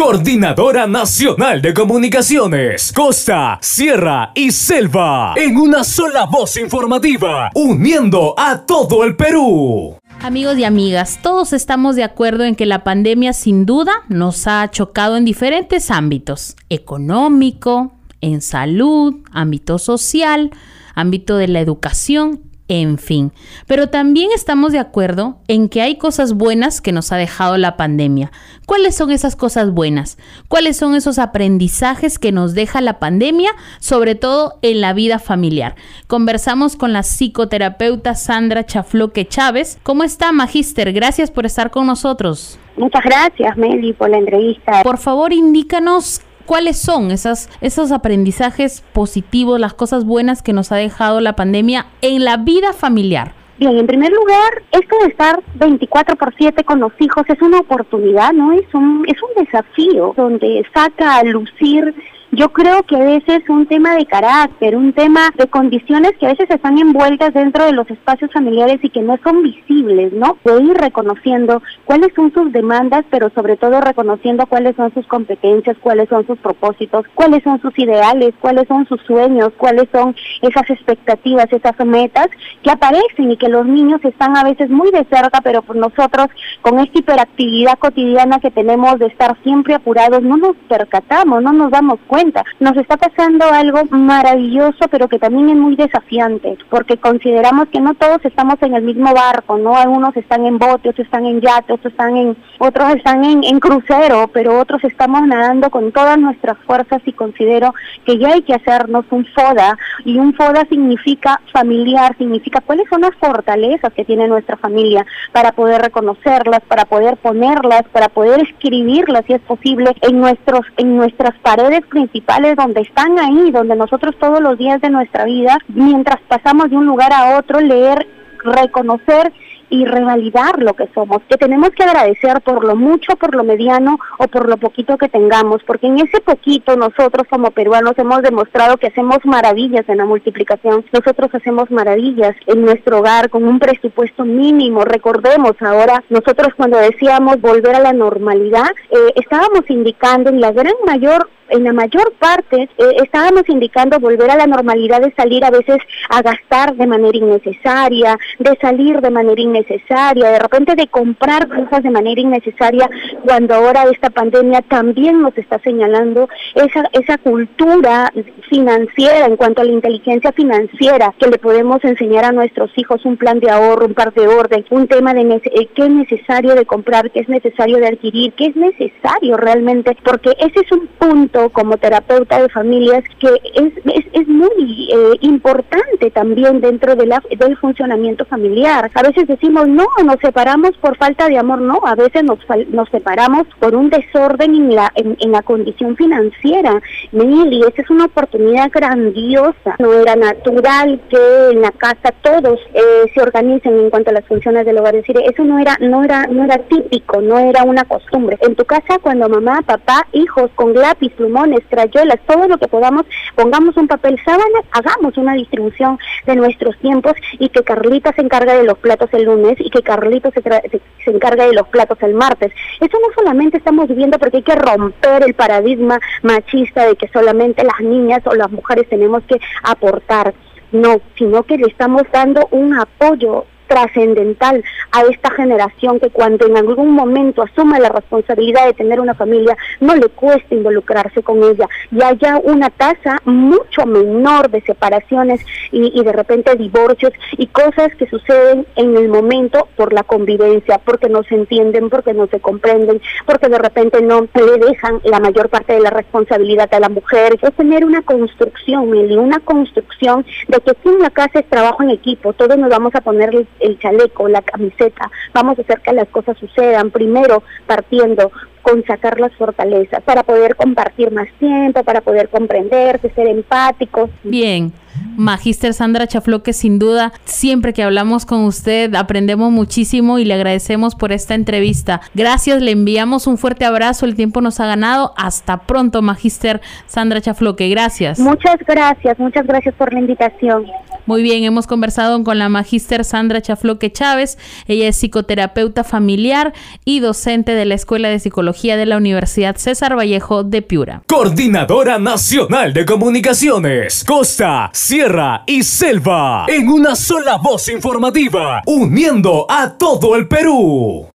Coordinadora Nacional de Comunicaciones, Costa, Sierra y Selva, en una sola voz informativa, uniendo a todo el Perú. Amigos y amigas, todos estamos de acuerdo en que la pandemia sin duda nos ha chocado en diferentes ámbitos, económico, en salud, ámbito social, ámbito de la educación en fin. Pero también estamos de acuerdo en que hay cosas buenas que nos ha dejado la pandemia. ¿Cuáles son esas cosas buenas? ¿Cuáles son esos aprendizajes que nos deja la pandemia, sobre todo en la vida familiar? Conversamos con la psicoterapeuta Sandra Chafloque Chávez. ¿Cómo está, Magíster? Gracias por estar con nosotros. Muchas gracias, Meli, por la entrevista. Por favor, indícanos ¿Cuáles son esas, esos aprendizajes positivos, las cosas buenas que nos ha dejado la pandemia en la vida familiar? Bien, en primer lugar, esto de estar 24 por 7 con los hijos es una oportunidad, ¿no? Es un, es un desafío donde saca a lucir yo creo que a veces un tema de carácter, un tema de condiciones que a veces están envueltas dentro de los espacios familiares y que no son visibles, ¿no? De ir reconociendo cuáles son sus demandas, pero sobre todo reconociendo cuáles son sus competencias, cuáles son sus propósitos, cuáles son sus ideales, cuáles son sus sueños, cuáles son esas expectativas, esas metas que aparecen y que los niños están a veces muy de cerca, pero por nosotros con esta hiperactividad cotidiana que tenemos de estar siempre apurados, no nos percatamos, no nos damos cuenta nos está pasando algo maravilloso, pero que también es muy desafiante, porque consideramos que no todos estamos en el mismo barco, ¿no? Algunos están en bote, otros están en yate, otros están en, otros están en, en crucero, pero otros estamos nadando con todas nuestras fuerzas y considero que ya hay que hacernos un FODA, y un FODA significa familiar, significa cuáles son las fortalezas que tiene nuestra familia para poder reconocerlas, para poder ponerlas, para poder escribirlas si es posible en nuestros en nuestras paredes principales principales donde están ahí, donde nosotros todos los días de nuestra vida, mientras pasamos de un lugar a otro, leer, reconocer y revalidar lo que somos, que tenemos que agradecer por lo mucho, por lo mediano o por lo poquito que tengamos, porque en ese poquito nosotros como peruanos hemos demostrado que hacemos maravillas en la multiplicación, nosotros hacemos maravillas en nuestro hogar con un presupuesto mínimo, recordemos ahora, nosotros cuando decíamos volver a la normalidad, eh, estábamos indicando en la gran mayor en la mayor parte eh, estábamos indicando volver a la normalidad de salir a veces a gastar de manera innecesaria, de salir de manera innecesaria, de repente de comprar cosas de manera innecesaria, cuando ahora esta pandemia también nos está señalando esa, esa cultura financiera en cuanto a la inteligencia financiera que le podemos enseñar a nuestros hijos, un plan de ahorro, un par de orden, un tema de eh, qué es necesario de comprar, qué es necesario de adquirir, qué es necesario realmente, porque ese es un punto como terapeuta de familias que es, es, muy eh, importante también dentro de la, del funcionamiento familiar. A veces decimos, no, nos separamos por falta de amor, no, a veces nos, nos separamos por un desorden en la, en, la condición financiera. y esa es una oportunidad grandiosa. No era natural que en la casa todos eh, se organicen en cuanto a las funciones del hogar. Es decir, eso no era, no era, no era típico, no era una costumbre. En tu casa, cuando mamá, papá, hijos con lápiz, plumones, crayolas, todo lo que podamos, pongamos un papel sábana, hagamos una distribución de nuestros tiempos y que Carlita se encargue de los platos el lunes y que Carlito se, se, encargue de los platos el martes. Eso no solamente estamos viviendo porque hay que romper el paradigma machista de que solamente las niñas o las mujeres tenemos que aportar. No, sino que le estamos dando un apoyo trascendental a esta generación que cuando en algún momento asuma la responsabilidad de tener una familia, no le cueste involucrarse con ella y haya una tasa mucho menor de separaciones y, de repente divorcios y cosas que suceden en el momento por la convivencia, porque no se entienden, porque no se comprenden, porque de repente no le dejan la mayor parte de la responsabilidad a la mujer. Es tener una construcción, Meli, una construcción de que si en la casa es trabajo en equipo, todos nos vamos a poner el chaleco, la camiseta, vamos a hacer que las cosas sucedan, primero partiendo con sacar las fortalezas, para poder compartir más tiempo, para poder comprenderse, ser empáticos. Bien. Magister Sandra Chafloque, sin duda, siempre que hablamos con usted aprendemos muchísimo y le agradecemos por esta entrevista. Gracias, le enviamos un fuerte abrazo, el tiempo nos ha ganado. Hasta pronto, Magister Sandra Chafloque, gracias. Muchas gracias, muchas gracias por la invitación. Muy bien, hemos conversado con la Magister Sandra Chafloque Chávez, ella es psicoterapeuta familiar y docente de la Escuela de Psicología de la Universidad César Vallejo de Piura. Coordinadora Nacional de Comunicaciones, Costa, Sierra y Selva, en una sola voz informativa, uniendo a todo el Perú.